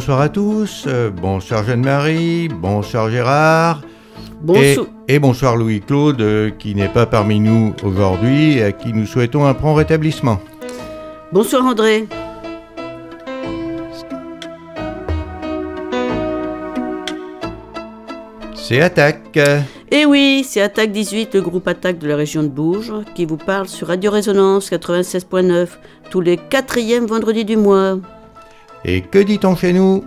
Bonsoir à tous, euh, bonsoir Jeanne-Marie, bonsoir Gérard. Bonsoir. Et, bonsoir Louis-Claude, euh, qui n'est pas parmi nous aujourd'hui et à qui nous souhaitons un prompt rétablissement. Bonsoir André. C'est Attaque. Eh oui, c'est Attaque 18, le groupe Attaque de la région de Bourges, qui vous parle sur Radio Résonance 96.9, tous les quatrièmes vendredis du mois. Et que dit-on chez nous?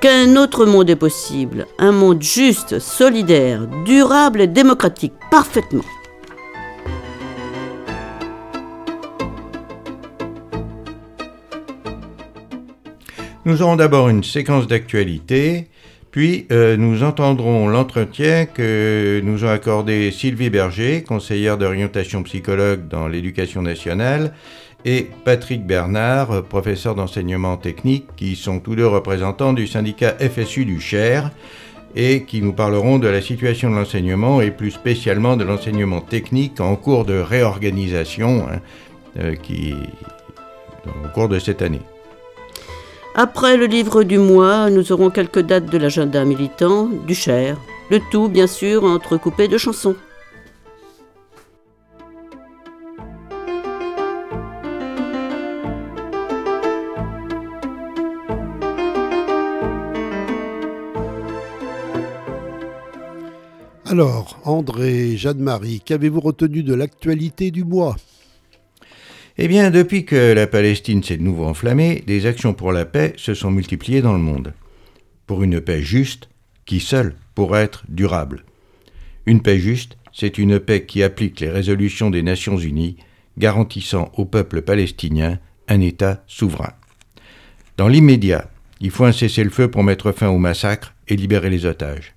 Qu'un autre monde est possible, un monde juste, solidaire, durable et démocratique, parfaitement. Nous aurons d'abord une séquence d'actualité, puis euh, nous entendrons l'entretien que nous a accordé Sylvie Berger, conseillère d'orientation psychologue dans l'éducation nationale, et Patrick Bernard, professeur d'enseignement technique, qui sont tous deux représentants du syndicat FSU du Cher et qui nous parleront de la situation de l'enseignement et plus spécialement de l'enseignement technique en cours de réorganisation hein, euh, qui, au cours de cette année. Après le livre du mois, nous aurons quelques dates de l'agenda militant du Cher. Le tout, bien sûr, entrecoupé de chansons. Alors, André, Jeanne-Marie, qu'avez-vous retenu de l'actualité du mois? Eh bien, depuis que la Palestine s'est de nouveau enflammée, des actions pour la paix se sont multipliées dans le monde. Pour une paix juste, qui seule pourrait être durable. Une paix juste, c'est une paix qui applique les résolutions des Nations Unies, garantissant au peuple palestinien un État souverain. Dans l'immédiat, il faut un cessez-le-feu pour mettre fin au massacre et libérer les otages.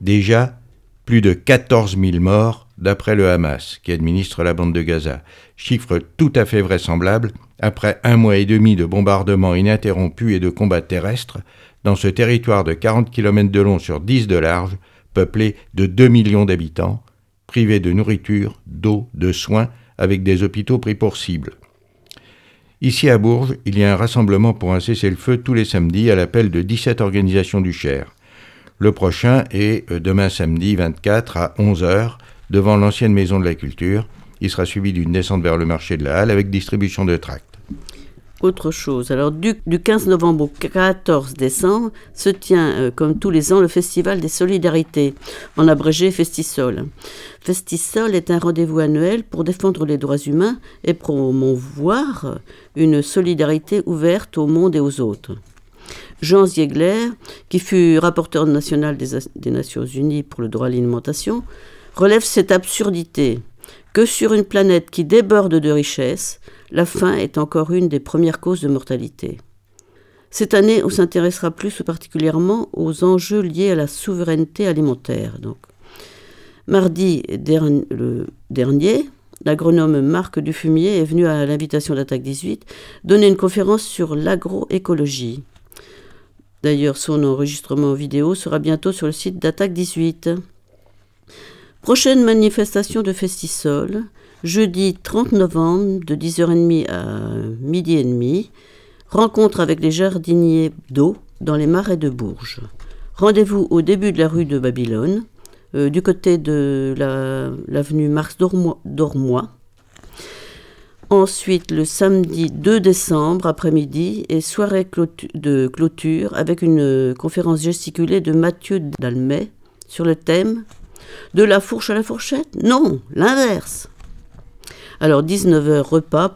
Déjà, plus de 14 000 morts d'après le Hamas, qui administre la bande de Gaza, chiffre tout à fait vraisemblable après un mois et demi de bombardements ininterrompus et de combats terrestres dans ce territoire de 40 km de long sur 10 de large, peuplé de 2 millions d'habitants, privé de nourriture, d'eau, de soins, avec des hôpitaux pris pour cible. Ici à Bourges, il y a un rassemblement pour un cessez-le-feu tous les samedis à l'appel de 17 organisations du Cher. Le prochain est euh, demain samedi 24 à 11h devant l'ancienne maison de la culture. Il sera suivi d'une descente vers le marché de la Halle avec distribution de tracts. Autre chose, alors du, 15 novembre au 14 décembre se tient, euh, comme tous les ans, le Festival des Solidarités, en abrégé Festisol. Festisol est un rendez-vous annuel pour défendre les droits humains et promouvoir une solidarité ouverte au monde et aux autres. Jean Ziegler, qui fut rapporteur national des, Nations Unies pour le droit à l'alimentation, relève cette absurdité que sur une planète qui déborde de richesses, la faim est encore une des premières causes de mortalité. Cette année, on s'intéressera plus particulièrement aux enjeux liés à la souveraineté alimentaire. Mardi dernier, l'agronome Marc Dufumier est venu à l'invitation d'Attaque 18 donner une conférence sur l'agroécologie. D'ailleurs, son enregistrement vidéo sera bientôt sur le site d'Attaque 18. Prochaine manifestation de Festisol, jeudi 30 novembre de 10h30 à midi et demi. Rencontre avec les jardiniers d'eau dans les marais de Bourges. Rendez-vous au début de la rue de Babylone, euh, du côté de l'avenue Marx d'Ormois, Ensuite, le samedi 2 décembre après-midi et soirée de clôture avec une conférence gesticulée de Mathieu Dalmet sur le thème De la fourche à la fourchette? Non, l'inverse. Alors 19h repas,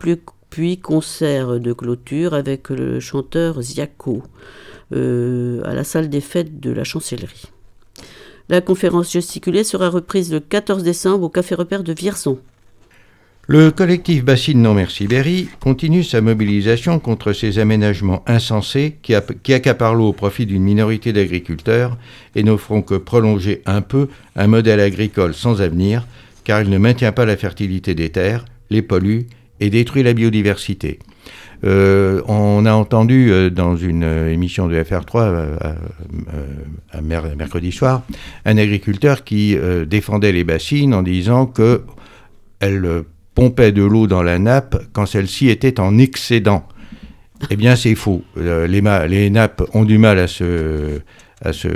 puis concert de clôture avec le chanteur Ziaco euh, à la salle des fêtes de la chancellerie. La conférence gesticulée sera reprise le 14 décembre au Café Repère de Vierzon. Le collectif Bassine Non Merci Berry continue sa mobilisation contre ces aménagements insensés qui, accaparent l'eau au profit d'une minorité d'agriculteurs et n'offront que prolonger un peu un modèle agricole sans avenir, car il ne maintient pas la fertilité des terres, les pollue et détruit la biodiversité. Euh, on a entendu euh, dans une émission de FR3 euh, mercredi soir un agriculteur qui défendait les bassines en disant que elles pompait de l'eau dans la nappe quand celle-ci était en excédent. Eh bien, c'est faux. Euh, les, nappes ont du mal à se,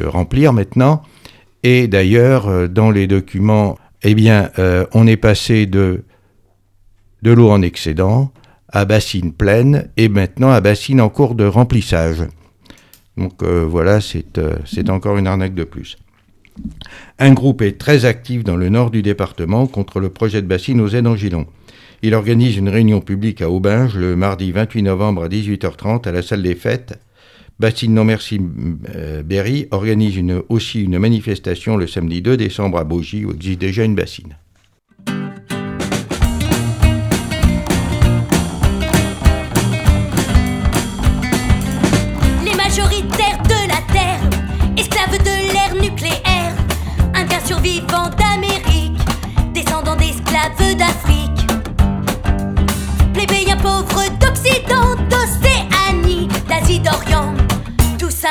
remplir maintenant. Et d'ailleurs, euh, dans les documents, eh bien, euh, on est passé de, de l'eau en excédent à bassine pleine et maintenant à bassine en cours de remplissage. Donc voilà, c'est encore une arnaque de plus. Un groupe est très actif dans le nord du département contre le projet de bassine aux aides en Gilon. Il organise une réunion publique à Aubinge le mardi 28 novembre à 18h30 à la salle des fêtes. Bassine Non Merci euh, Berry organise aussi une manifestation le samedi 2 décembre à Bougie où existe déjà une bassine.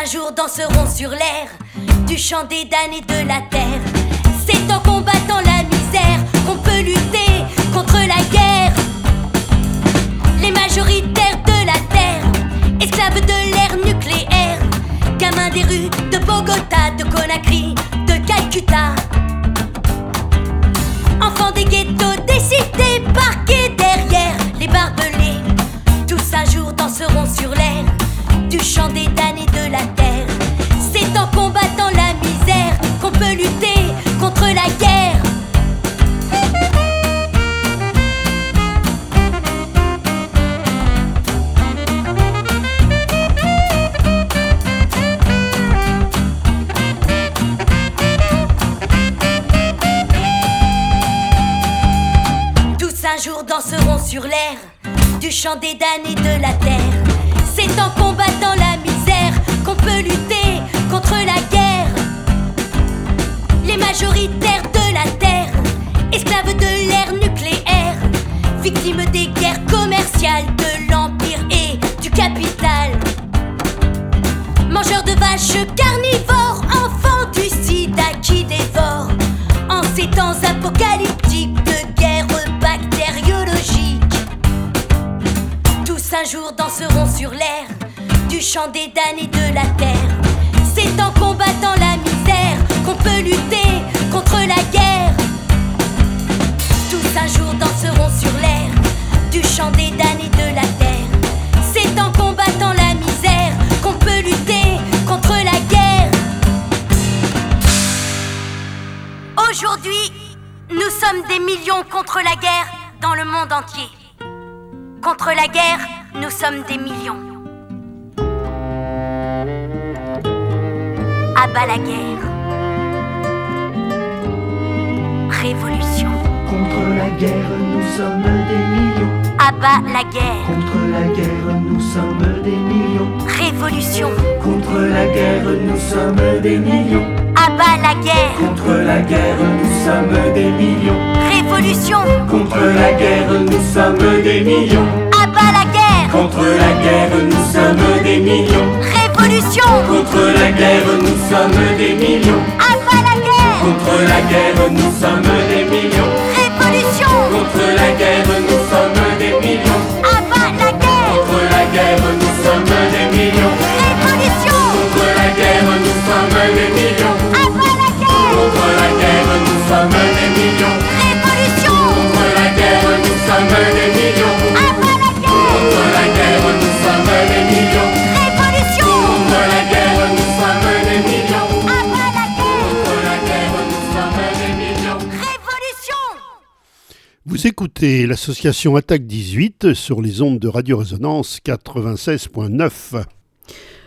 Un jour danseront sur l'air du chant des damnés de la terre. C'est en combattant la misère qu'on peut lutter contre la guerre. Les majoritaires de la terre, esclaves de l'ère nucléaire, gamins des rues de Bogota, de Conakry, de Calcutta. Enfants des ghettos, des cités, parqués derrière les barbelés. Tous un jour danseront sur l'air du chant des damnés de la terre. C'est en combattant la misère qu'on peut lutter jour danseront sur l'air du chant des damnés de la terre. C'est en combattant la misère qu'on peut lutter contre la guerre. Les majoritaires de la terre, esclaves de l'ère nucléaire, victimes des guerres commerciales de l'empire et du capital. Mangeurs de vaches carnivores, enfants du sida qui dévorent en ces temps apocalyptiques un jour danseront sur l'air du chant des damnés de la terre. C'est en combattant la misère qu'on peut lutter contre la guerre. Tous un jour danseront sur l'air du chant des damnés de la terre. C'est en combattant la misère qu'on peut lutter contre la guerre. Aujourd'hui, nous sommes des millions contre la guerre dans le monde entier. Contre la guerre, nous sommes des millions. Abat la guerre. Révolution. Contre la guerre, nous sommes des millions. Abat la guerre. Contre la guerre, nous sommes des millions. Révolution. Contre la guerre, nous sommes des millions. Abat la guerre. Contre la guerre, nous sommes des millions. Révolution. Contre la guerre, nous sommes des millions. Abat la guerre. Contre la guerre, nous sommes des millions. Révolution. Contre la guerre, nous sommes des millions. Abat la guerre. Contre la guerre, nous sommes des millions. Révolution. Contre la guerre, Vous écoutez l'association Attaque 18 sur les ondes de Radio Résonance 96.9.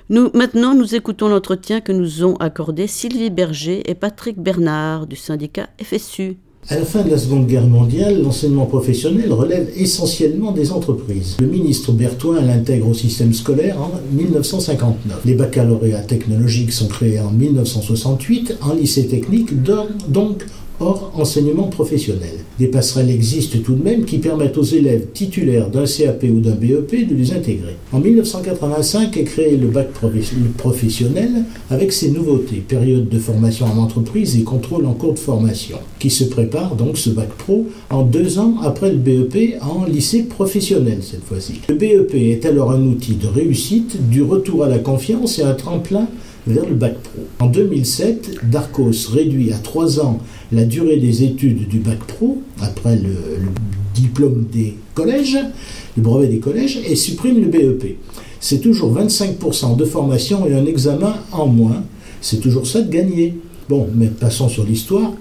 Nous, maintenant, nous écoutons l'entretien que nous ont accordé Sylvie Berger et Patrick Bernard du syndicat FSU. À la fin de la Seconde Guerre mondiale, l'enseignement professionnel relève essentiellement des entreprises. Le ministre Bertoin l'intègre au système scolaire en 1959. Les baccalauréats technologiques sont créés en 1968, en lycée technique, donc hors enseignement professionnel. Des passerelles existent tout de même qui permettent aux élèves titulaires d'un CAP ou d'un BEP de les intégrer. En 1985 est créé le bac professionnel avec ses nouveautés, période de formation en entreprise et contrôle en cours de formation, qui se prépare donc ce bac pro en deux ans après le BEP en lycée professionnel cette fois-ci. Le BEP est alors un outil de réussite, du retour à la confiance et un tremplin vers le bac pro. En 2007, Darcos réduit à trois ans la durée des études du bac pro, après le, diplôme des collèges, le brevet des collèges, et supprime le BEP. C'est toujours 25% de formation et un examen en moins. C'est toujours ça de gagner. Bon, mais passons sur l'histoire.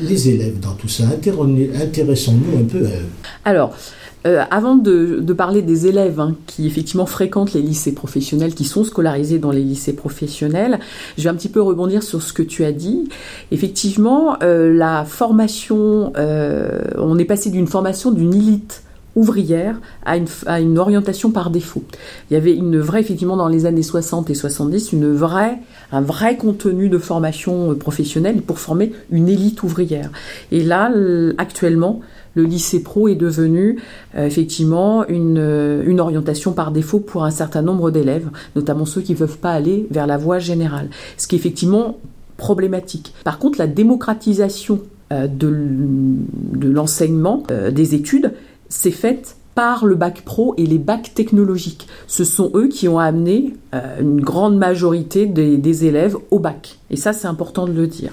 Les élèves dans tout ça, intéressons-nous un peu à eux. Alors, euh, avant de, parler des élèves hein, qui effectivement fréquentent les lycées professionnels, qui sont scolarisés dans les lycées professionnels, je vais un petit peu rebondir sur ce que tu as dit. Effectivement, euh, la formation, euh, on est passé d'une formation d'une élite ouvrière à une, à une, orientation par défaut. Il y avait une vraie, effectivement, dans les années 60 et 70, une vraie, un vrai contenu de formation professionnelle pour former une élite ouvrière. Et là, actuellement, le lycée pro est devenu euh, effectivement euh, une, orientation par défaut pour un certain nombre d'élèves, notamment ceux qui ne peuvent pas aller vers la voie générale, ce qui est effectivement problématique. Par contre, la démocratisation euh, de, de l'enseignement des études s'est faite par le bac pro et les bacs technologiques. Ce sont eux qui ont amené euh, une grande majorité des, élèves au bac. Et ça, c'est important de le dire.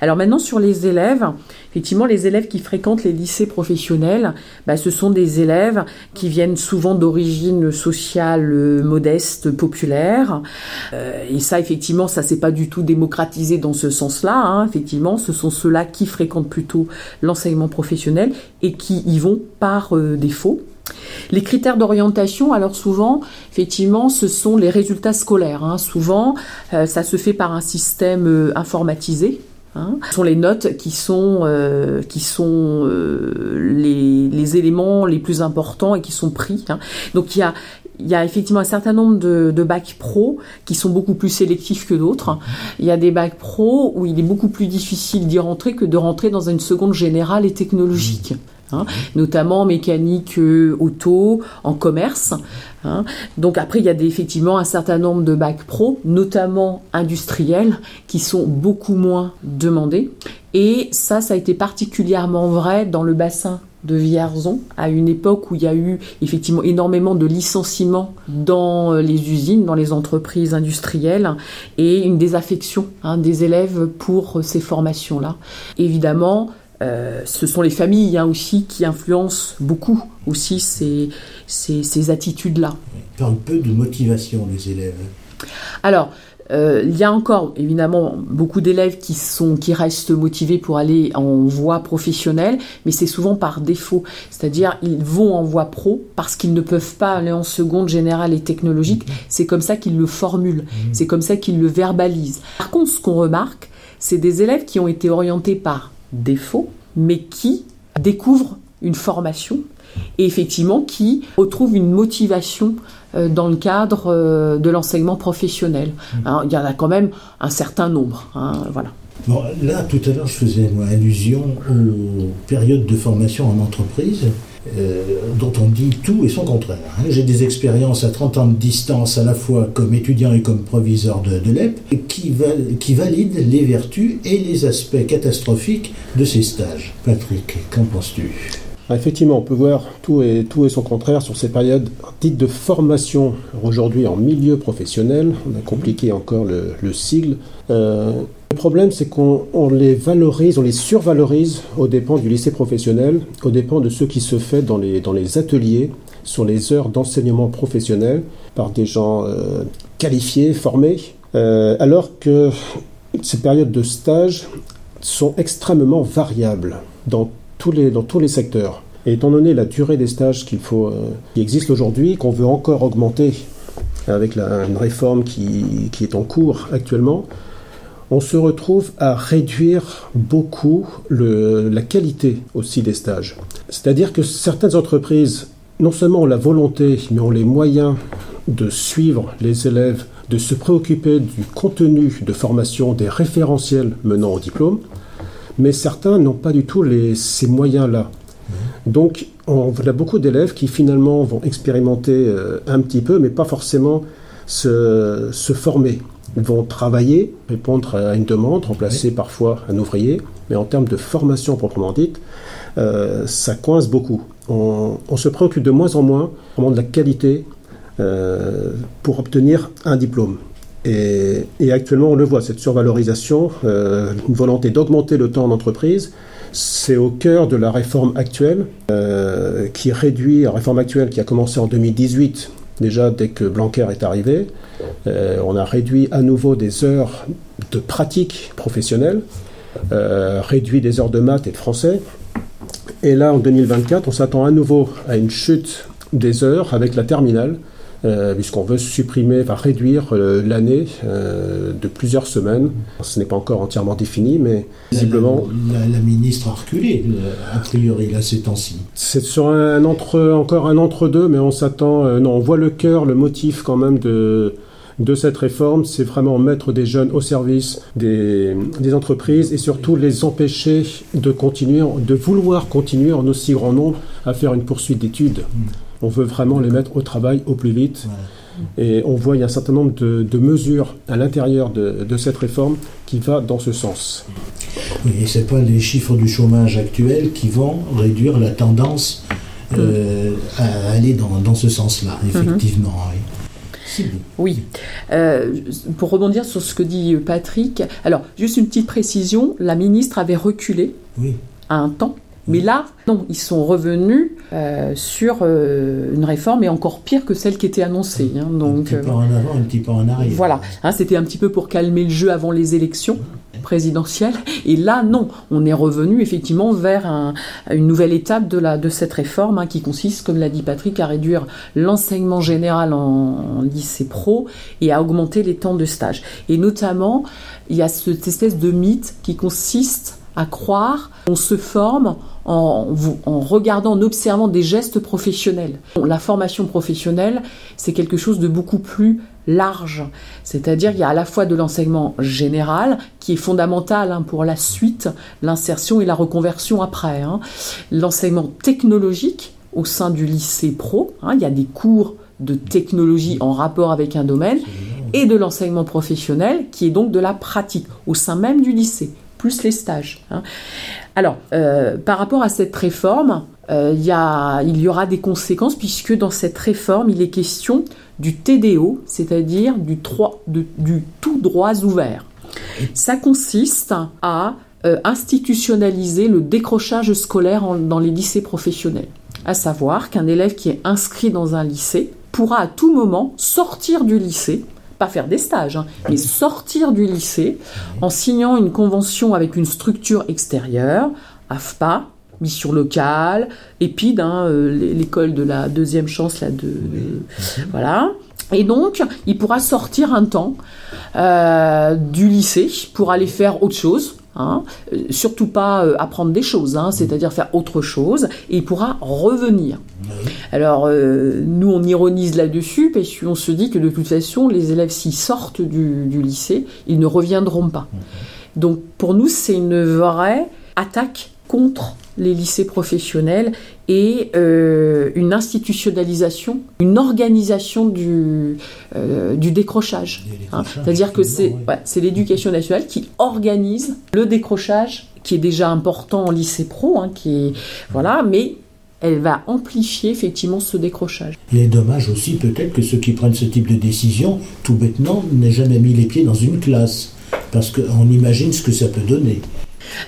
Alors maintenant, sur les élèves, effectivement, les élèves qui fréquentent les lycées professionnels, bah, ce sont des élèves qui viennent souvent d'origine sociale euh, modeste, populaire. Euh, et ça, effectivement, ça s'est pas du tout démocratisé dans ce sens-là. Hein. Effectivement, ce sont ceux-là qui fréquentent plutôt l'enseignement professionnel et qui y vont par défaut. Les critères d'orientation, alors souvent, effectivement, ce sont les résultats scolaires. Hein. Souvent, euh, ça se fait par un système euh, informatisé. Hein. Ce sont les notes qui sont, euh, qui sont les, éléments les plus importants et qui sont pris. Hein. Donc il y a, y a effectivement un certain nombre de, de bacs pro qui sont beaucoup plus sélectifs que d'autres. Il y a des bacs pro où il est beaucoup plus difficile d'y rentrer que de rentrer dans une seconde générale et technologique. Hein, notamment en mécanique euh, auto, en commerce. Hein. Donc après, il y a effectivement un certain nombre de bacs pro, notamment industriels, qui sont beaucoup moins demandés. Et ça, ça a été particulièrement vrai dans le bassin de Vierzon, à une époque où il y a eu effectivement énormément de licenciements dans euh, les usines, dans les entreprises industrielles, et une désaffection hein, des élèves pour ces formations-là. Évidemment, euh, ce sont les familles hein, aussi qui influencent beaucoup aussi ces, ces, attitudes-là. Parle peu de motivation les élèves. Alors, euh, il y a encore évidemment beaucoup d'élèves qui sont qui restent motivés pour aller en voie professionnelle, mais c'est souvent par défaut. C'est-à-dire ils vont en voie pro parce qu'ils ne peuvent pas aller en seconde générale et technologique. Mm-hmm. C'est comme ça qu'ils le formulent, mm-hmm. c'est comme ça qu'ils le verbalisent. Par contre, ce qu'on remarque, c'est des élèves qui ont été orientés par défaut, mais qui découvre une formation et effectivement qui retrouve une motivation euh, dans le cadre euh, de l'enseignement professionnel. Mmh. Hein, il y en a quand même un certain nombre. Hein, voilà. Bon, là, tout à l'heure, je faisais allusion aux périodes de formation en entreprise. Euh, dont on dit tout et son contraire. Hein. J'ai des expériences à 30 ans de distance à la fois comme étudiant et comme proviseur de, l'EP qui, valident les vertus et les aspects catastrophiques de ces stages. Patrick, qu'en penses-tu? Ah, Effectivement, on peut voir tout et, tout et son contraire sur ces périodes dites de formation aujourd'hui en milieu professionnel. On a compliqué encore le, le sigle. Euh, le problème, c'est qu'on les valorise, on les survalorise au dépens du lycée professionnel, au dépens de ce qui se fait dans les, ateliers, sur les heures d'enseignement professionnel, par des gens euh, qualifiés, formés, euh, alors que ces périodes de stage sont extrêmement variables dans tous les, secteurs. Et étant donné la durée des stages qu'il faut, euh, qui existent aujourd'hui, qu'on veut encore augmenter avec la, une réforme qui est en cours actuellement, on se retrouve à réduire beaucoup la qualité aussi des stages. C'est-à-dire que certaines entreprises, non seulement ont la volonté, mais ont les moyens de suivre les élèves, de se préoccuper du contenu de formation des référentiels menant au diplôme, mais certains n'ont pas du tout les, ces moyens-là. Donc, on a beaucoup d'élèves qui finalement vont expérimenter euh, un petit peu, mais pas forcément se, se, former. Ils vont travailler, répondre à une demande, remplacer parfois un ouvrier, mais en termes de formation proprement dite, euh, ça coince beaucoup. On, on, se préoccupe de moins en moins vraiment de la qualité euh, pour obtenir un diplôme. Et, et, actuellement, on le voit, cette survalorisation, euh, une volonté d'augmenter le temps en entreprise, c'est au cœur de la réforme actuelle, qui réduit, la réforme actuelle qui a commencé en 2018, déjà dès que Blanquer est arrivé, euh, on a réduit à nouveau des heures de pratique professionnelle, euh, réduit des heures de maths et de français. Et là, en 2024, on s'attend à nouveau à une chute des heures avec la terminale, puisqu'on veut supprimer, enfin réduire euh, l'année euh, de plusieurs semaines. Ce n'est pas encore entièrement défini, mais visiblement. La, la, la ministre a reculé, a priori, là, ces temps-ci. C'est sur un entre, encore un entre-deux, mais on s'attend. Euh, non, on voit le cœur, le motif quand même de de cette réforme, c'est vraiment mettre des jeunes au service des, des, entreprises et surtout les empêcher de continuer, de vouloir continuer en aussi grand nombre à faire une poursuite d'études. Mmh. On veut vraiment les mettre au travail au plus vite. Ouais. Et on voit il y a un certain nombre de, de mesures à l'intérieur de, de, cette réforme qui va dans ce sens. Oui, et ce n'est pas les chiffres du chômage actuel qui vont réduire la tendance euh, à aller dans, dans ce sens-là, effectivement. Mm -hmm. oui. Oui. Euh, pour rebondir sur ce que dit Patrick, alors juste une petite précision, la ministre avait reculé oui. à un temps mais là, non, ils sont revenus euh, sur euh, une réforme et encore pire que celle qui était annoncée. Hein, donc, un petit pas en avant, un petit pas en arrière. Voilà, hein, c'était un petit peu pour calmer le jeu avant les élections présidentielles. Et là, non, on est revenu effectivement vers un, une nouvelle étape de, la, de cette réforme hein, qui consiste, comme l'a dit Patrick, à réduire l'enseignement général en, en, lycée pro et à augmenter les temps de stage. Et notamment, il y a cette espèce de mythe qui consiste à croire qu'on se forme en, en, regardant, en observant des gestes professionnels. La formation professionnelle, c'est quelque chose de beaucoup plus large. C'est-à-dire qu'il y a à la fois de l'enseignement général, qui est fondamental hein, pour la suite, l'insertion et la reconversion après. Hein. L'enseignement technologique au sein du lycée pro, hein, il y a des cours de technologie en rapport avec un domaine, et de l'enseignement professionnel, qui est donc de la pratique, au sein même du lycée plus les stages. Hein. Alors, euh, par rapport à cette réforme, euh, il y aura des conséquences puisque dans cette réforme, il est question du TDO, c'est-à-dire du, tout droits ouverts. Ça consiste à euh, institutionnaliser le décrochage scolaire dans les lycées professionnels. À savoir qu'un élève qui est inscrit dans un lycée pourra à tout moment sortir du lycée pas faire des stages, hein, mais sortir du lycée en signant une convention avec une structure extérieure, AFPA, mission locale, EPID, hein, euh, l'école de la deuxième chance, là, de, voilà. Et donc, il pourra sortir un temps euh, du lycée pour aller faire autre chose, Hein, surtout pas euh, apprendre des choses, hein, c'est-à-dire faire autre chose, et il pourra revenir. Alors, euh, nous, on ironise là-dessus, parce qu'on se dit que de toute façon, les élèves, s'ils sortent du, du, lycée, ils ne reviendront pas. Donc, pour nous, c'est une vraie attaque contre les lycées professionnels et euh, une institutionnalisation, une organisation du, euh, du décrochage. Hein. C'est-à-dire que c'est ouais, l'éducation nationale qui organise le décrochage, qui est déjà important en lycée pro, hein, qui est, voilà, mais elle va amplifier effectivement ce décrochage. Il est dommage aussi peut-être que ceux qui prennent ce type de décision, tout bêtement, n'aient jamais mis les pieds dans une classe, parce qu'on imagine ce que ça peut donner.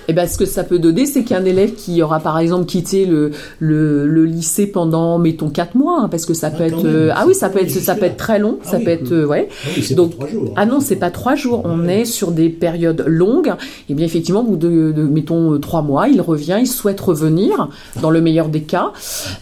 Et ben, ce que ça peut donner, c'est qu'un élève qui aura par exemple quitté le, le, le lycée pendant, mettons, 4 mois, hein, parce que ça ah, peut être. Euh, ah oui, ça peut être, ça peut être très long, ah, ça oui, peut être. Euh, ouais. Ah, oui, Donc, pas jours, ah non, c'est pas 3 jours, on est sur des périodes longues. Et bien, effectivement, au bout de, de, mettons, 3 mois, il revient, il souhaite revenir, dans le meilleur des cas.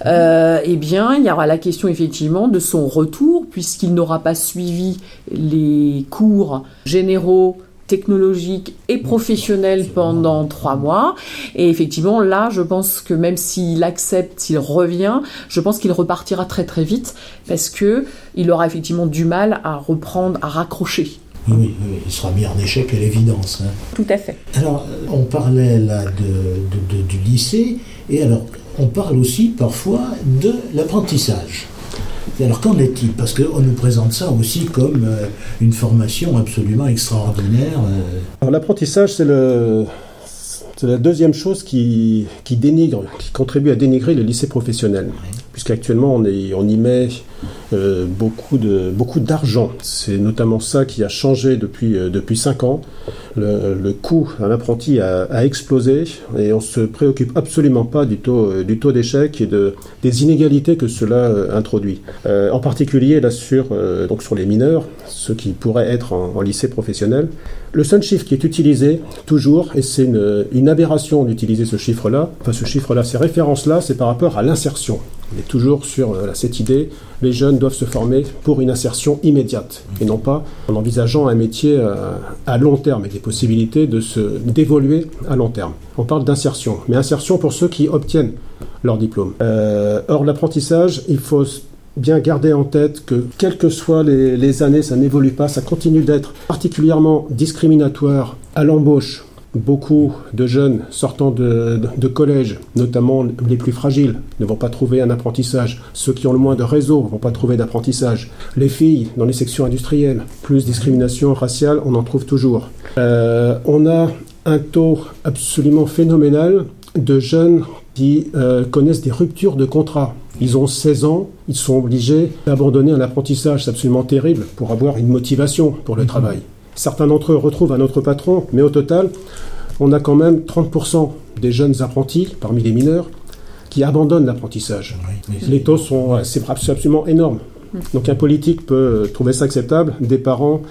Euh, et bien, il y aura la question, effectivement, de son retour, puisqu'il n'aura pas suivi les cours généraux technologique et professionnel pendant trois mois. Et effectivement, là, je pense que même s'il accepte, s'il revient, je pense qu'il repartira très très vite parce que il aura effectivement du mal à reprendre, à raccrocher. Oui, oui, oui, il sera mis en échec à l'évidence. hein. Tout à fait. Alors, euh, on parlait là de, de- de- du lycée, et alors, on parle aussi parfois de l'apprentissage. Et Alors, qu'en est-il Parce qu'on nous présente ça aussi comme euh, une formation absolument extraordinaire. euh. Alors l'apprentissage, c'est le... La deuxième chose qui, qui dénigre, qui contribue à dénigrer le lycée professionnel, puisqu'actuellement on, on y met euh, beaucoup d'argent. C'est notamment ça qui a changé depuis euh, depuis cinq ans. Le, coût d'un apprenti a, explosé et on se préoccupe absolument pas du taux euh, d'échec et de des inégalités que cela introduit. En particulier là sur donc sur les mineurs, ceux qui pourraient être en- en lycée professionnel. Le seul chiffre qui est utilisé toujours, et c'est une, une aberration d'utiliser ce chiffre-là, enfin ce chiffre-là, ces références-là, c'est par rapport à l'insertion. On est toujours sur euh, cette idée, les jeunes doivent se former pour une insertion immédiate, et non pas en envisageant un métier euh, à long terme, et des possibilités de se d'évoluer à long terme. On parle d'insertion, mais insertion pour ceux qui obtiennent leur diplôme. Euh, or, l'apprentissage, il faut bien garder en tête que, quelles que soient les, les années, ça n'évolue pas, ça continue d'être particulièrement discriminatoire à l'embauche. Beaucoup de jeunes sortant de, de- de collège, notamment les plus fragiles, ne vont pas trouver un apprentissage. Ceux qui ont le moins de réseau ne vont pas trouver d'apprentissage. Les filles dans les sections industrielles, plus discrimination raciale, on en trouve toujours. Euh, on a un taux absolument phénoménal de jeunes qui euh, connaissent des ruptures de contrat. Ils ont 16 ans, ils sont obligés d'abandonner un apprentissage, c'est absolument terrible, pour avoir une motivation pour le travail. Certains d'entre eux retrouvent un autre patron, mais au total, on a quand même 30% des jeunes apprentis, parmi les mineurs, qui abandonnent l'apprentissage. Oui, Les taux sont c'est absolument énorme. Donc un politique peut trouver ça acceptable, des parents,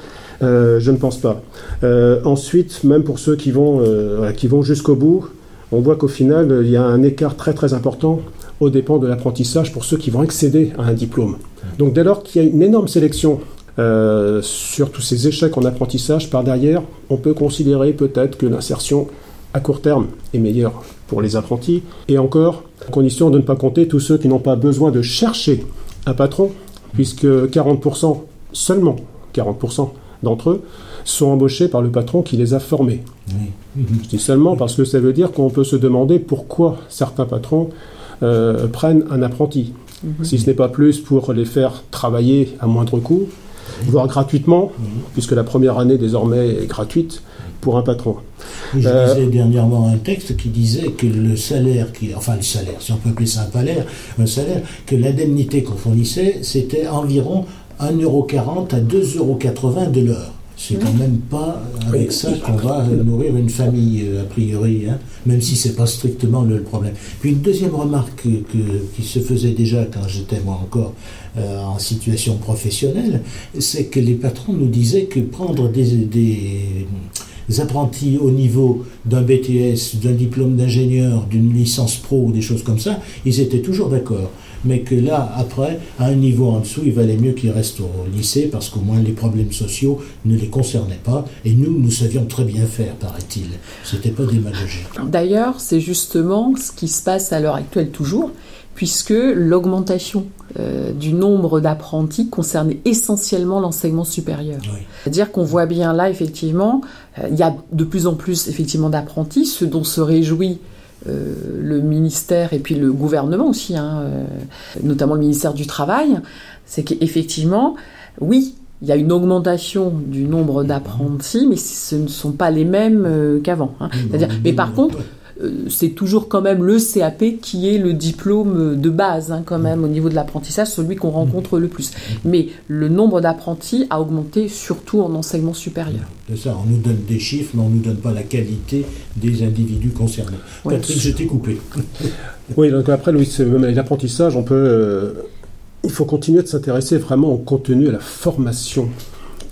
euh, je ne pense pas. Euh, ensuite, même pour ceux qui vont, euh, qui vont jusqu'au bout, on voit qu'au final, il y a un écart très très important aux dépens de l'apprentissage pour ceux qui vont accéder à un diplôme. Donc dès lors qu'il y a une énorme sélection euh, sur tous ces échecs en apprentissage, par derrière, on peut considérer peut-être que l'insertion à court terme est meilleure pour les apprentis, et encore, à condition de ne pas compter tous ceux qui n'ont pas besoin de chercher un patron, puisque 40%, seulement 40% d'entre eux, sont embauchés par le patron qui les a formés. oui. Je dis seulement parce que ça veut dire qu'on peut se demander pourquoi certains patrons euh, prennent un apprenti. Si ce n'est pas plus pour les faire travailler à moindre coût, voire gratuitement, puisque la première année désormais est gratuite pour un patron. Je Euh, lisais dernièrement un texte qui disait que le salaire, qui, enfin le salaire, si on peut appeler ça un salaire, un salaire, que l'indemnité qu'on fournissait, c'était environ 1,40€ à 2,80€ de l'heure. C'est quand même pas avec ça qu'on va nourrir une famille, euh, a priori, hein, même si c'est pas strictement le, le problème. Puis une deuxième remarque que- que- qui se faisait déjà quand j'étais moi encore euh, en situation professionnelle, c'est que les patrons nous disaient que prendre des, apprentis au niveau d'un BTS, d'un diplôme d'ingénieur, d'une licence pro ou des choses comme ça, ils étaient toujours d'accord. Mais que là, après, à un niveau en dessous, il valait mieux qu'ils restent au lycée parce qu'au moins les problèmes sociaux ne les concernaient pas. Et nous, nous savions très bien faire, paraît-il. C'était pas démagogique. D'ailleurs, c'est justement ce qui se passe à l'heure actuelle toujours, puisque l'augmentation euh, du nombre d'apprentis concerne essentiellement l'enseignement supérieur. Oui. C'est-à-dire qu'on voit bien là, effectivement, euh, il y a de plus en plus effectivement d'apprentis, ce dont se réjouit euh, le ministère et puis le gouvernement aussi, hein, notamment le ministère du Travail, c'est qu'effectivement, oui, il y a une augmentation du nombre d'apprentis, mais ce ne sont pas les mêmes qu'avant. hein. C'est-à-dire, mais par contre, c'est toujours quand même le CAP qui est le diplôme de base, hein, quand même, au niveau de l'apprentissage, celui qu'on rencontre le plus. Mais le nombre d'apprentis a augmenté surtout en enseignement supérieur. C'est ça, on nous donne des chiffres, mais on ne nous donne pas la qualité des individus concernés. Ouais. Patrick, je t'ai coupé. Oui, donc après, Louis, avec l'apprentissage, on peut. euh, il faut continuer de s'intéresser vraiment au contenu, à la formation.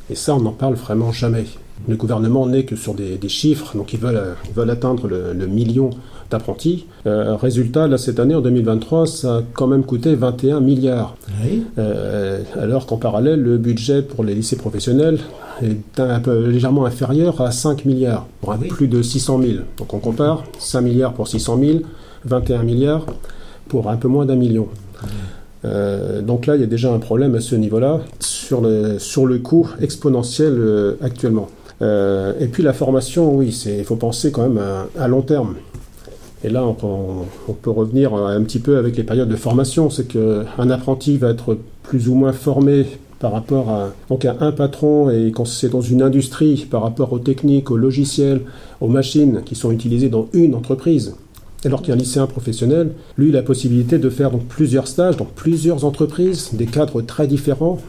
Et ça, on n'en parle vraiment jamais. Le gouvernement n'est que sur des, des chiffres, donc ils veulent, ils veulent atteindre le, le million d'apprentis. Euh, résultat, là, cette année, en 2023, ça a quand même coûté 21 milliards. Oui. Euh, alors qu'en parallèle, le budget pour les lycées professionnels est un, peu légèrement inférieur à 5 milliards, pour un peu Oui. plus de 600 000. Donc on compare 5 milliards pour 600 000, 21 milliards pour un peu moins d'un million. Euh, donc là, il y a déjà un problème à ce niveau-là. sur le, sur le coût exponentiel actuellement. Euh, et puis la formation, oui, il faut penser quand même à, long terme. Et là, on peut, revenir un petit peu avec les périodes de formation. C'est qu'un apprenti va être plus ou moins formé par rapport à, donc à un patron et quand c'est dans une industrie, par rapport aux techniques, aux logiciels, aux machines qui sont utilisées dans une entreprise. Alors qu'un lycéen professionnel, lui, a la possibilité de faire donc plusieurs stages dans plusieurs entreprises, des cadres très différents.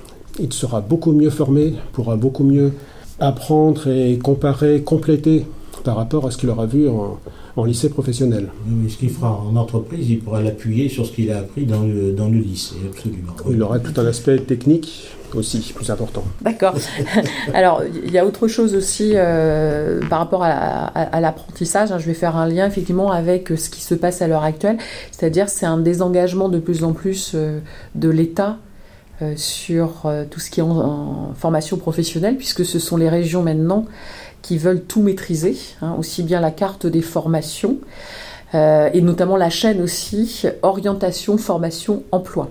Il sera beaucoup mieux formé, pourra beaucoup mieux apprendre et comparer, compléter par rapport à ce qu'il aura vu en, lycée professionnel. ce qu'il fera en entreprise, il pourra l'appuyer sur ce qu'il a appris dans le, dans le lycée, absolument. Il aura tout un aspect technique aussi plus important. D'accord. Alors, il y a autre chose aussi euh, par rapport à, l'apprentissage. Hein. je vais faire un lien effectivement avec ce qui se passe à l'heure actuelle. C'est-à-dire, c'est un désengagement de plus en plus euh, de l'État euh, sur tout ce qui est en, formation professionnelle, puisque ce sont les régions maintenant qui veulent tout maîtriser, hein, aussi bien la carte des formations. Euh, et notamment la chaîne aussi orientation, formation, emploi.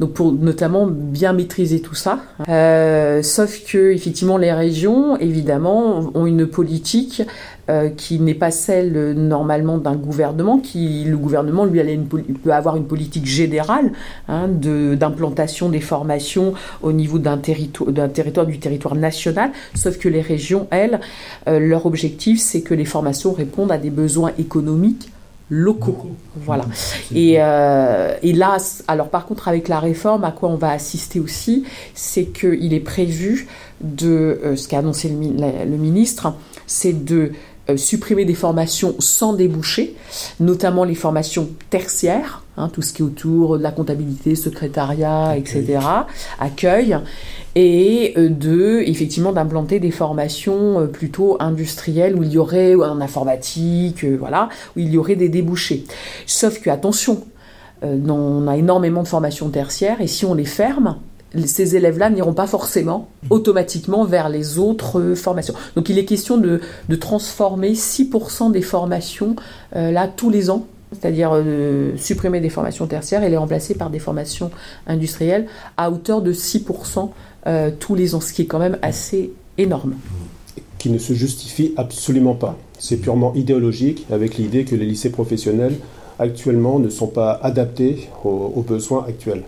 Donc pour notamment bien maîtriser tout ça. Euh, sauf que effectivement les régions évidemment ont une politique euh, qui n'est pas celle normalement d'un gouvernement. Qui le gouvernement lui une, peut avoir une politique générale hein, d'implantation des formations au niveau d'un territoire, d'un territoire du territoire national. Sauf que les régions elles, leur objectif c'est que les formations répondent à des besoins économiques locaux. Voilà. Et, euh, et, là, alors par contre, avec la réforme, à quoi on va assister aussi, c'est qu'il est prévu de, euh, ce qu'a annoncé le, ministre, c'est de euh, supprimer des formations sans déboucher, notamment les formations tertiaires, hein, tout ce qui est autour de la comptabilité, secrétariat, etc., accueil, et euh, de effectivement d'implanter des formations euh, plutôt industrielles où il y aurait en informatique, voilà, où il y aurait des débouchés. Sauf que attention, on a énormément de formations tertiaires et si on les ferme, ces élèves-là n'iront pas forcément automatiquement vers les autres formations. Donc il est question de, transformer 6% des formations là tous les ans c'est-à-dire supprimer des formations tertiaires et les remplacer par des formations industrielles à hauteur de 6% euh, tous les ans, ce qui est quand même assez énorme. Qui ne se justifie absolument pas. C'est purement idéologique, avec l'idée que les lycées professionnels actuellement ne sont pas adaptés aux, besoins actuels.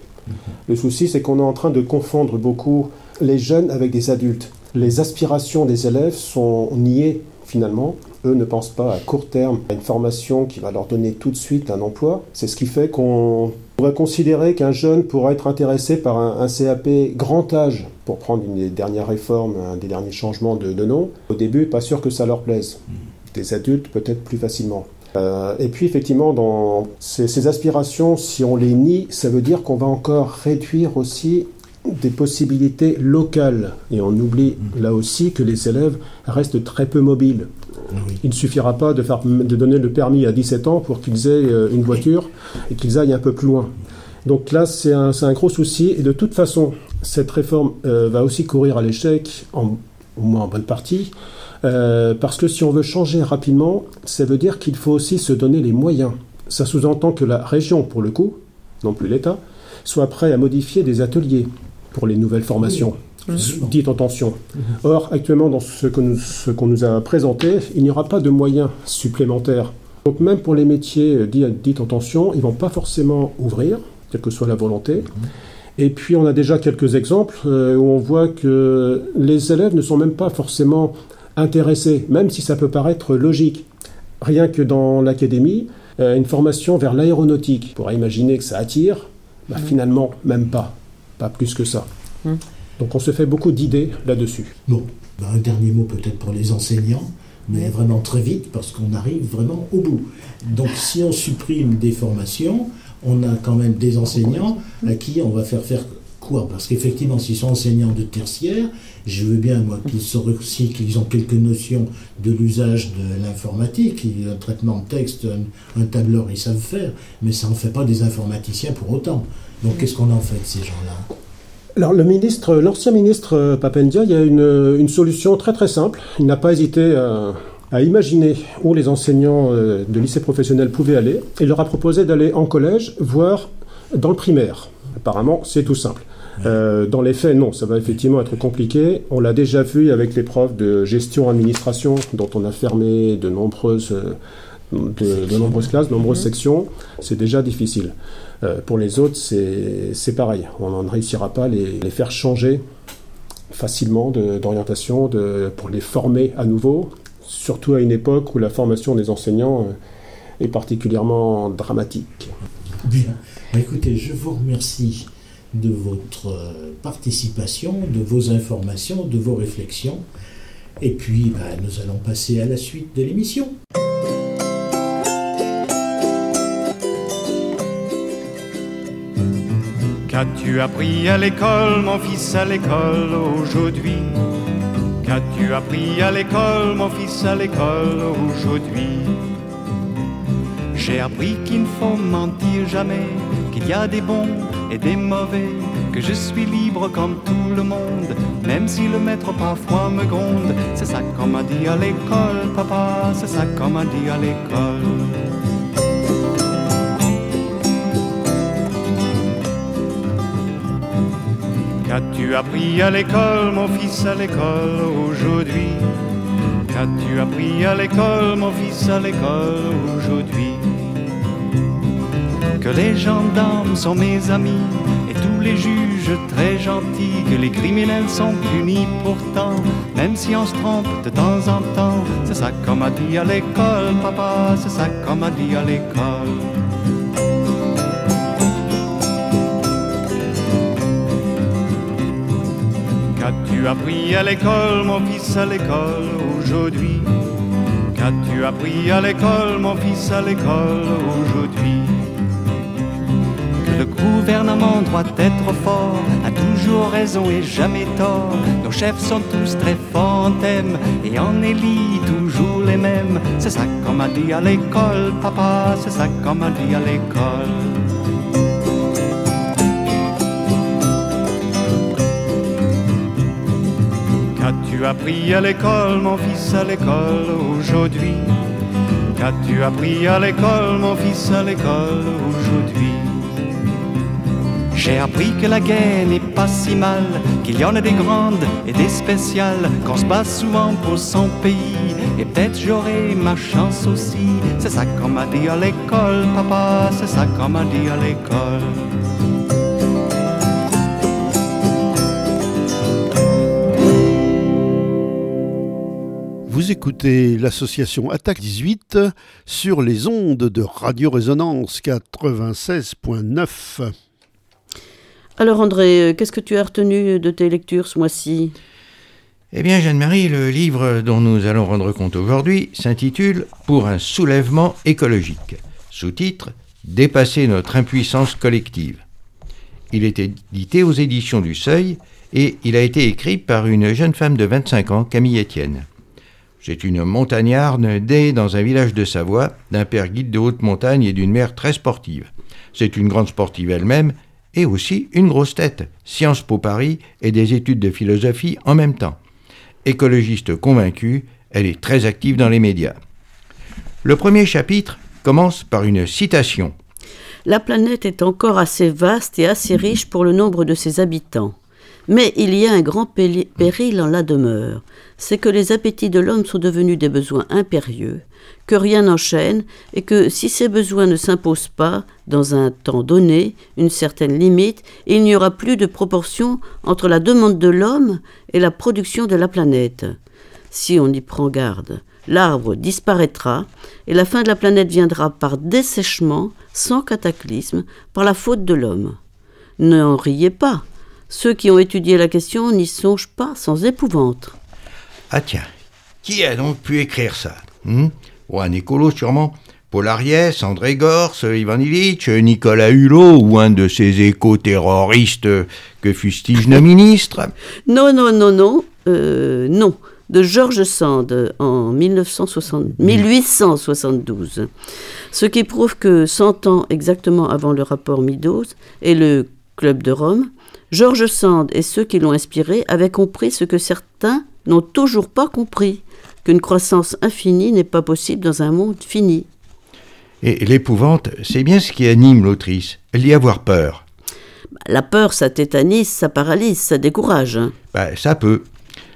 Le souci, c'est qu'on est en train de confondre beaucoup les jeunes avec des adultes. Les aspirations des élèves sont niées finalement. Eux ne pensent pas à court terme à une formation qui va leur donner tout de suite un emploi. C'est ce qui fait qu'on on va considérer qu'un jeune pourra être intéressé par un, CAP grand âge, pour prendre une des dernières réformes, un des derniers changements de, nom. Au début, pas sûr que ça leur plaise. Des adultes, peut-être plus facilement. Euh, et puis, effectivement, dans ces, aspirations, si on les nie, ça veut dire qu'on va encore réduire aussi des possibilités locales. Et on oublie là aussi que les élèves restent très peu mobiles. Il ne suffira pas de, faire, de donner le permis à 17 ans pour qu'ils aient euh, une voiture et qu'ils aillent un peu plus loin. Donc là, c'est un, un, gros souci. Et de toute façon, cette réforme euh, va aussi courir à l'échec, au moins en bonne partie, euh, parce que si on veut changer rapidement, ça veut dire qu'il faut aussi se donner les moyens. Ça sous-entend que la région, pour le coup, non plus l'État, soit prêt à modifier des ateliers pour les nouvelles formations dites en tension. Or, actuellement, dans ce qu'on nous, a présenté, il n'y aura pas de moyens supplémentaires. Donc même pour les métiers dits, en tension, ils ne vont pas forcément ouvrir, quelle que soit la volonté. Et puis on a déjà quelques exemples euh, où on voit que les élèves ne sont même pas forcément intéressés, même si ça peut paraître logique. Rien que dans l'académie, euh, une formation vers l'aéronautique, on pourrait imaginer que ça attire, bah, finalement même pas, pas plus que ça. Hum. Donc on se fait beaucoup d'idées là-dessus. Bon, ben, un dernier mot peut-être pour les enseignants, mais vraiment très vite parce qu'on arrive vraiment au bout. Donc si on supprime des formations, on a quand même des enseignants à qui on va faire faire Parce qu'effectivement, s'ils sont enseignants de tertiaire, je veux bien moi qu'ils aussi qu'ils ont quelques notions de l'usage de l'informatique, un traitement de texte, un, tableur, ils savent faire, mais ça n'en fait pas des informaticiens pour autant. Donc qu'est-ce qu'on en fait de ces gens-là? Alors le ministre, l'ancien ministre euh, Papendia, il y a une, solution très très simple. Il n'a pas hésité à, imaginer où les enseignants euh, de lycée professionnel pouvaient aller. Il leur a proposé d'aller en collège, voire dans le primaire. Apparemment, c'est tout simple. Euh, dans les faits, non, ça va effectivement être compliqué. On l'a déjà vu avec l'épreuve de gestion-administration, dont on a fermé de nombreuses, euh, de, nombreuses classes, de nombreuses sections. C'est déjà difficile. Euh, pour les autres, c'est pareil. On ne réussira pas à les, les, faire changer facilement d'orientation pour les former à nouveau, surtout à une époque où la formation des enseignants est particulièrement dramatique. Bien. Bah, écoutez, je vous remercie de votre euh, participation, de vos informations, de vos réflexions. Et puis, bah, nous allons passer à la suite de l'émission. Qu'as-tu appris à l'école, mon fils, à l'école aujourd'hui? Qu'as-tu appris à l'école, mon fils, à l'école aujourd'hui? J'ai appris qu'il ne faut mentir jamais, qu'il y a des bons et des mauvais, que je suis libre comme tout le monde, même si le maître parfois me gronde. C'est ça qu'on m'a dit à l'école, papa, c'est ça qu'on m'a dit à l'école. Qu'as-tu appris à l'école, mon fils, à l'école aujourd'hui? Qu'as-tu appris à l'école, mon fils, à l'école aujourd'hui? Que les gendarmes sont mes amis et tous les juges très gentils, que les criminels sont punis pourtant, même si on se trompe de temps en temps. C'est ça qu'on m'a dit à l'école, papa, c'est ça qu'on m'a dit à l'école. Qu'as-tu appris à l'école, mon fils, à l'école aujourd'hui? Qu'as-tu appris à l'école, mon fils, à l'école aujourd'hui? Gouvernement doit être fort, a toujours raison et jamais tort. Nos chefs sont tous très forts en thème et en élit toujours les mêmes. C'est ça qu'on m'a dit à l'école, papa, c'est ça qu'on m'a dit à l'école. Qu'as-tu appris à l'école, mon fils, à l'école aujourd'hui? Qu'as-tu appris à l'école, mon fils, à l'école aujourd'hui? J'ai appris que la guerre n'est pas si mal, qu'il y en a des grandes et des spéciales, qu'on se bat souvent pour son pays, et peut-être j'aurai ma chance aussi. C'est ça qu'on m'a dit à l'école, papa, c'est ça qu'on m'a dit à l'école. Vous écoutez l'association Attaque 18 sur les ondes de Radio Résonance 96.9. Alors André, euh, qu'est-ce que tu as retenu de tes lectures ce mois-ci? Eh bien Jeanne-Marie, le livre dont nous allons rendre compte aujourd'hui s'intitule Pour un soulèvement écologique. Sous-titre Dépasser notre impuissance collective. Il est édité aux éditions du Seuil et il a été écrit par une jeune femme de 25 ans, Camille Etienne. C'est une montagnarde née dans un village de Savoie, d'un père guide de haute montagne et d'une mère très sportive. C'est une grande sportive elle-même et aussi une grosse tête, Sciences Po Paris et des études de philosophie en même temps. Écologiste convaincue, elle est très active dans les médias. Le premier chapitre commence par une citation. La planète est encore assez vaste et assez riche pour le nombre de ses habitants. Mais il y a un grand péril en la demeure, c'est que les appétits de l'homme sont devenus des besoins impérieux, que rien n'enchaîne, et que si ces besoins ne s'imposent pas, dans un temps donné, une certaine limite, il n'y aura plus de proportion entre la demande de l'homme et la production de la planète. Si on y prend garde, l'arbre disparaîtra, et la fin de la planète viendra par dessèchement, sans cataclysme, par la faute de l'homme. N'en riez pas, ceux qui ont étudié la question n'y songent pas sans épouvante. Ah tiens, qui a donc pu écrire ça hmm? Ou un écolo sûrement. Paul Ariès, André Gors, Ivan Illich, Nicolas Hulot ou un de ces éco-terroristes que fustige nos ministres Non, non, non, non, euh, non. De Georges Sand en 1960, 1872. Ce qui prouve que 100 ans exactement avant le rapport Meadows et le Club de Rome, Georges Sand et ceux qui l'ont inspiré avaient compris ce que certains n'ont toujours pas compris, qu'une croissance infinie n'est pas possible dans un monde fini. Et l'épouvante, c'est bien ce qui anime l'autrice, elle y avoir peur. La peur, ça tétanise, ça paralyse, ça décourage. Bah, ça peut.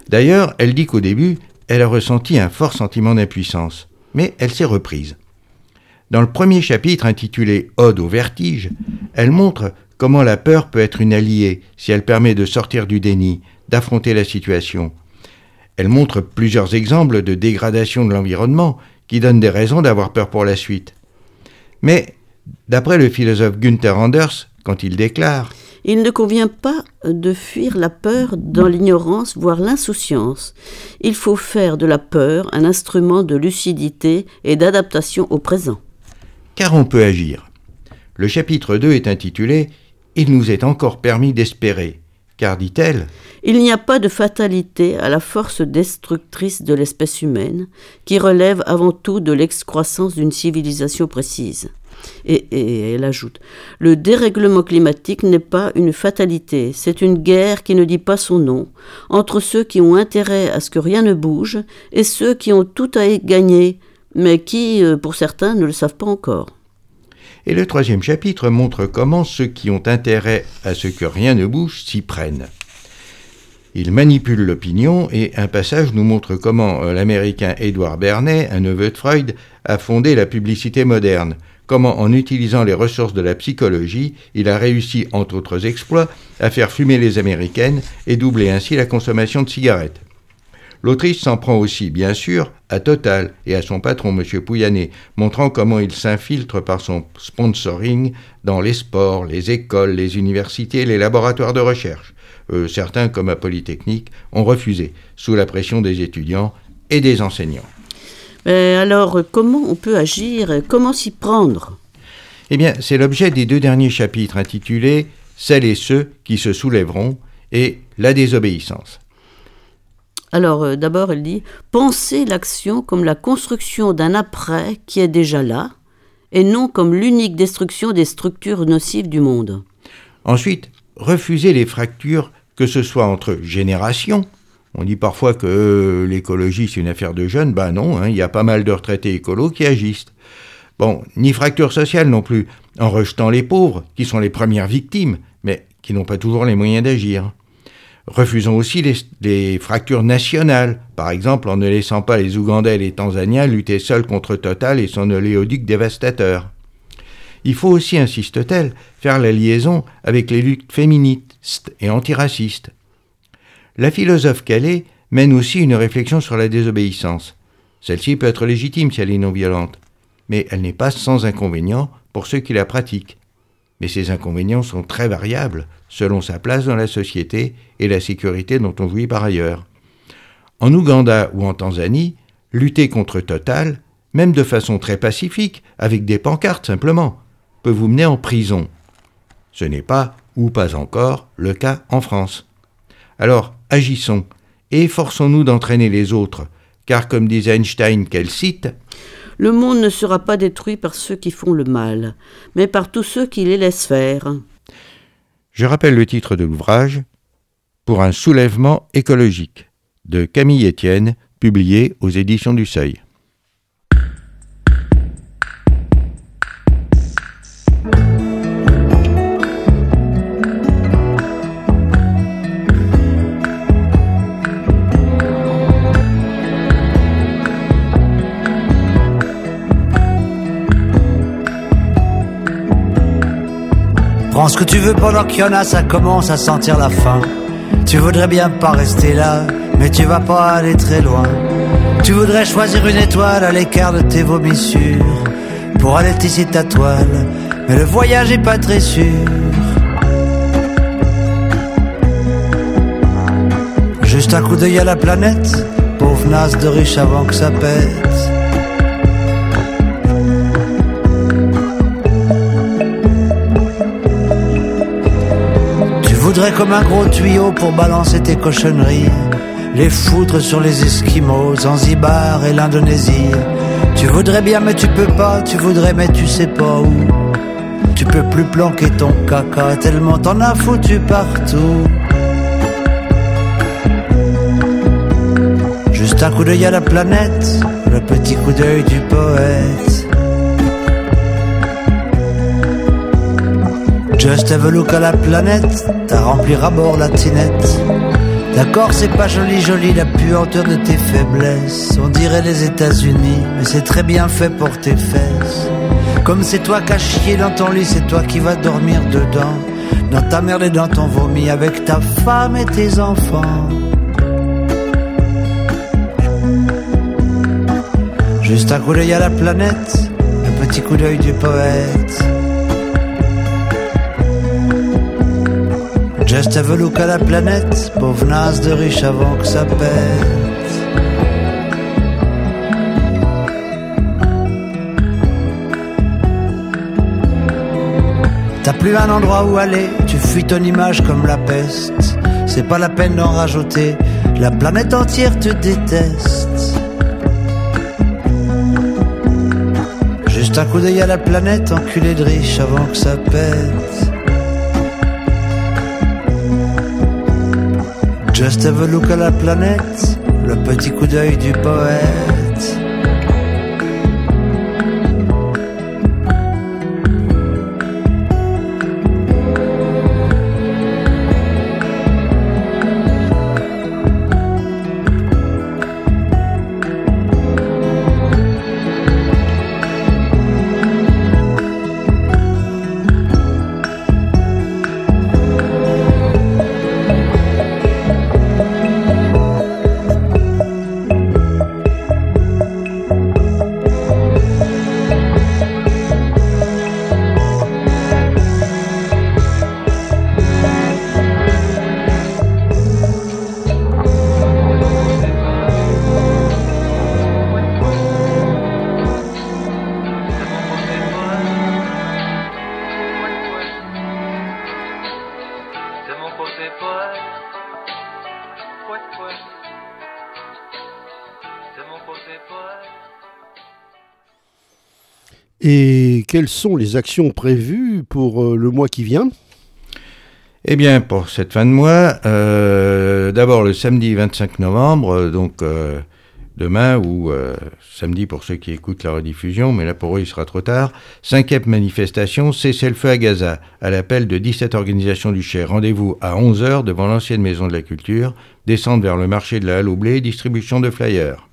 D'ailleurs, elle dit qu'au début, elle a ressenti un fort sentiment d'impuissance, mais elle s'est reprise. Dans le premier chapitre intitulé Ode au vertige, elle montre comment la peur peut être une alliée si elle permet de sortir du déni, d'affronter la situation? Elle montre plusieurs exemples de dégradation de l'environnement qui donnent des raisons d'avoir peur pour la suite. Mais, d'après le philosophe Günther Anders, quand il déclare il ne convient pas de fuir la peur dans l'ignorance, voire l'insouciance. Il faut faire de la peur un instrument de lucidité et d'adaptation au présent. Car on peut agir. Le chapitre 2 est intitulé Il nous est encore permis d'espérer. Car, dit-elle, il n'y a pas de fatalité à la force destructrice de l'espèce humaine, qui relève avant tout de l'excroissance d'une civilisation précise. Et, elle ajoute Le dérèglement climatique n'est pas une fatalité, c'est une guerre qui ne dit pas son nom, entre ceux qui ont intérêt à ce que rien ne bouge et ceux qui ont tout à gagner, mais qui, euh, pour certains, ne le savent pas encore. Et le troisième chapitre montre comment ceux qui ont intérêt à ce que rien ne bouge s'y prennent. Il manipule l'opinion et un passage nous montre comment euh, l'américain Edward Bernet, un neveu de Freud, a fondé la publicité moderne, comment en utilisant les ressources de la psychologie, il a réussi, entre autres exploits, à faire fumer les américaines et doubler ainsi la consommation de cigarettes. L'autrice s'en prend aussi, bien sûr, à Total et à son patron, M. Pouyanné, montrant comment il s'infiltre par son sponsoring dans les sports, les écoles, les universités, les laboratoires de recherche. Euh, certains, comme à Polytechnique, ont refusé, sous la pression des étudiants et des enseignants. alors, comment on peut agir? Comment s'y prendre? Eh bien, c'est l'objet des deux derniers chapitres intitulés Celles et ceux qui se soulèveront et La désobéissance. Alors, euh, d'abord, elle dit Pensez l'action comme la construction d'un après qui est déjà là, et non comme l'unique destruction des structures nocives du monde. Ensuite, refusez les fractures que ce soit entre générations. On dit parfois que euh, l'écologie c'est une affaire de jeunes, ben non, hein, il y a pas mal de retraités écolos qui agissent. Bon, ni fracture sociale non plus, en rejetant les pauvres, qui sont les premières victimes, mais qui n'ont pas toujours les moyens d'agir. Refusons aussi les, fractures nationales, par exemple en ne laissant pas les Ougandais et les Tanzaniens lutter seuls contre Total et son oléoduc dévastateur. Il faut aussi, insiste-t-elle, faire la liaison avec les luttes féministes et antiracistes. La philosophe Calais mène aussi une réflexion sur la désobéissance. Celle-ci peut être légitime si elle est non violente, mais elle n'est pas sans inconvénients pour ceux qui la pratiquent. Mais ces inconvénients sont très variables selon sa place dans la société et la sécurité dont on jouit par ailleurs. En Ouganda ou en Tanzanie, lutter contre Total, même de façon très pacifique, avec des pancartes simplement, peut vous mener en prison. Ce n'est pas, ou pas encore, le cas en France. Alors, agissons, et efforçons-nous d'entraîner les autres, car comme disait Einstein qu'elle cite, Le monde ne sera pas détruit par ceux qui font le mal, mais par tous ceux qui les laissent faire. Je rappelle le titre de l'ouvrage, Pour un soulèvement écologique, de Camille Etienne, publié aux éditions du Seuil. Tu veux pendant qu'il y en a, ça commence à sentir la faim. Tu voudrais bien pas rester là, mais tu vas pas aller très loin. Tu voudrais choisir une étoile à l'écart de tes vomissures pour aller tisser ta toile, mais le voyage est pas très sûr. Juste un coup d'œil à la planète, pauvre naze de riche avant que ça pète. Voudrais comme un gros tuyau pour balancer tes cochonneries, les foutre sur les Esquimaux, Zanzibar et l'Indonésie. Tu voudrais bien mais tu peux pas, tu voudrais mais tu sais pas où. Tu peux plus planquer ton caca tellement t'en as foutu partout. Juste un coup d'œil à la planète, le petit coup d'œil du poète. Just have a look à la planète, t'as rempli à bord la tinette. D'accord, c'est pas joli, joli la puanteur de tes faiblesses. On dirait les États-Unis, mais c'est très bien fait pour tes fesses. Comme c'est toi qui as chié dans ton lit, c'est toi qui vas dormir dedans. Dans ta merde et dans ton vomi, avec ta femme et tes enfants. Juste un coup d'œil à la planète, un petit coup d'œil du poète. Have a look à la planète, pauvre naze de riche avant que ça pète. T'as plus un endroit où aller, tu fuis ton image comme la peste. C'est pas la peine d'en rajouter, la planète entière te déteste. Juste un coup d'œil à la planète, enculé de riche avant que ça pète. Just have a look à la planète, le petit coup d'œil du poète. Et quelles sont les actions prévues pour euh, le mois qui vient? Eh bien, pour cette fin de mois, euh, d'abord le samedi 25 novembre, euh, donc demain ou samedi pour ceux qui écoutent la rediffusion, mais là pour eux il sera trop tard. Cinquième manifestation, cessez-le-feu à Gaza, à l'appel de 17 organisations du Cher. Rendez-vous à 11h devant l'ancienne maison de la culture, descendre vers le marché de la Halle au Blé, distribution de flyers.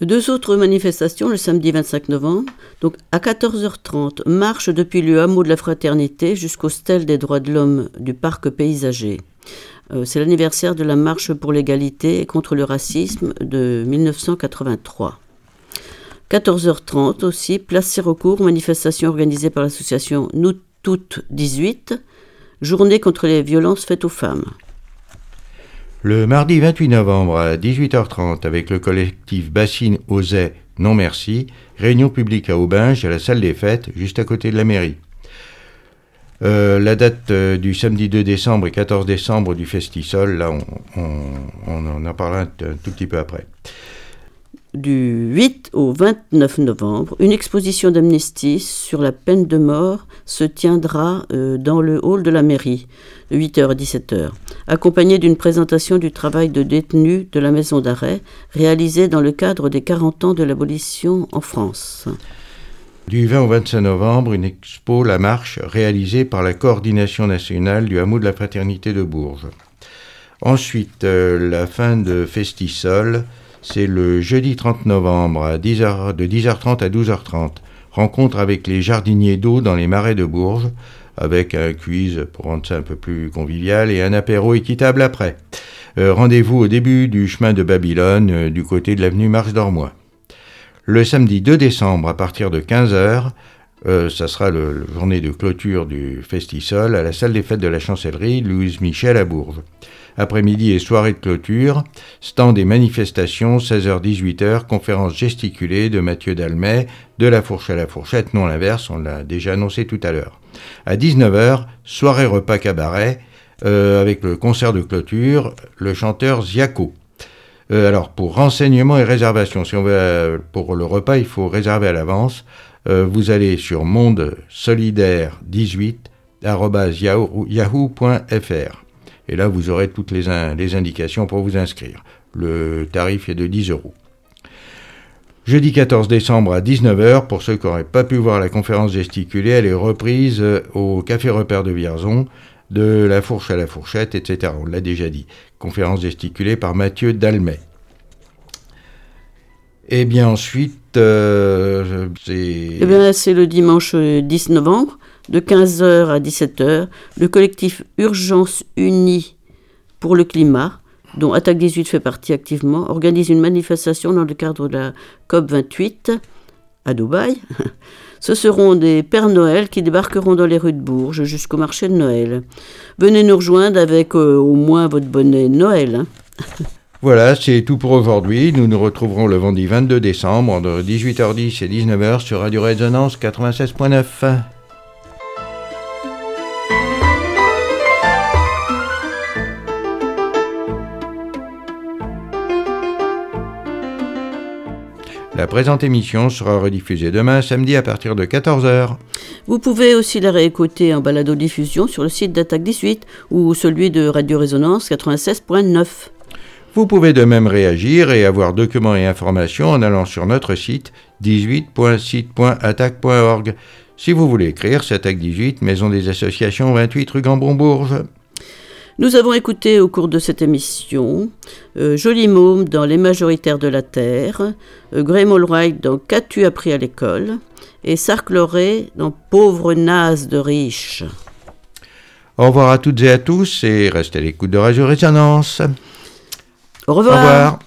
Deux autres manifestations le samedi 25 novembre. Donc à 14h30, marche depuis le hameau de la Fraternité jusqu'au stèle des droits de l'homme du parc paysager. Euh, C'est l'anniversaire de la marche pour l'égalité et contre le racisme de 1983. 14h30 aussi, place Sirocourt, manifestation organisée par l'association Nous Toutes 18, journée contre les violences faites aux femmes. Le mardi 28 novembre à 18h30 avec le collectif Bassine Osait Non Merci, réunion publique à Aubinge à la salle des fêtes, juste à côté de la mairie. Euh, la date euh, du samedi 2 décembre et 14 décembre du Festisol, là on, en parlera un tout petit peu après. Du 8 au 29 novembre, une exposition d'amnistie sur la peine de mort se tiendra euh, dans le hall de la mairie, de 8h à 17h, accompagnée d'une présentation du travail de détenus de la maison d'arrêt réalisé dans le cadre des 40 ans de l'abolition en France. Du 20 au 25 novembre, une expo La Marche réalisée par la coordination nationale du hameau de la Fraternité de Bourges. Ensuite, euh, la fin de Festisol, c'est le jeudi 30 novembre à 10h, de 10h30 à 12h30. Rencontre avec les jardiniers d'eau dans les marais de Bourges, avec un quiz pour rendre ça un peu plus convivial et un apéro équitable après. Euh, Rendez-vous au début du chemin de Babylone, euh, du côté de l'avenue Mars d'Ormois. Le samedi 2 décembre, à partir de 15h, euh, ça sera le journée de clôture du Festisol à la salle des fêtes de la chancellerie Louise Michel à Bourges. Après-midi et soirée de clôture, stand et manifestations, 16h-18h, conférence gesticulée de Mathieu Dalmet, de la fourche à la fourchette, non l'inverse, on l'a déjà annoncé tout à l'heure. À 19h, soirée repas cabaret, euh, avec le concert de clôture, le chanteur Ziaco. Euh, alors, pour renseignements et réservations, si on veut, euh, pour le repas, il faut réserver à l'avance. Vous allez sur mondesolidaire18.yahoo.fr. Et là, vous aurez toutes les, in- les indications pour vous inscrire. Le tarif est de 10 euros. Jeudi 14 décembre à 19h, pour ceux qui n'auraient pas pu voir la conférence gesticulée, elle est reprise euh, au Café Repère de Vierzon, de la fourche à la fourchette, etc. On l'a déjà dit. Conférence gesticulée par Mathieu Dalmet. Et bien ensuite, euh, c'est... Eh bien, c'est le dimanche 10 novembre, de 15h à 17h, le collectif Urgence Unie pour le climat dont Attaque 18 fait partie activement, organise une manifestation dans le cadre de la COP28 à Dubaï. Ce seront des Pères Noël qui débarqueront dans les rues de Bourges jusqu'au marché de Noël. Venez nous rejoindre avec euh, au moins votre bonnet Noël. Hein. Voilà, c'est tout pour aujourd'hui. Nous nous retrouverons le vendredi 22 décembre entre 18h10 et 19h sur Radio Résonance 96.9. La présente émission sera rediffusée demain samedi à partir de 14h. Vous pouvez aussi la réécouter en balado-diffusion sur le site d'Attaque 18 ou celui de Radio Résonance 96.9. Vous pouvez de même réagir et avoir documents et informations en allant sur notre site 18.site.attaque.org. Si vous voulez écrire, c'est Attaque 18, Maison des Associations 28 rue Gambon-Bourges. Nous avons écouté au cours de cette émission euh, Joli Môme dans Les majoritaires de la Terre, euh, Graham Allwright dans Qu'as-tu appris à l'école et Sark Loré dans Pauvre naze de riche. Au revoir à toutes et à tous et restez à l'écoute de Radio Résonance. Au revoir. Au revoir.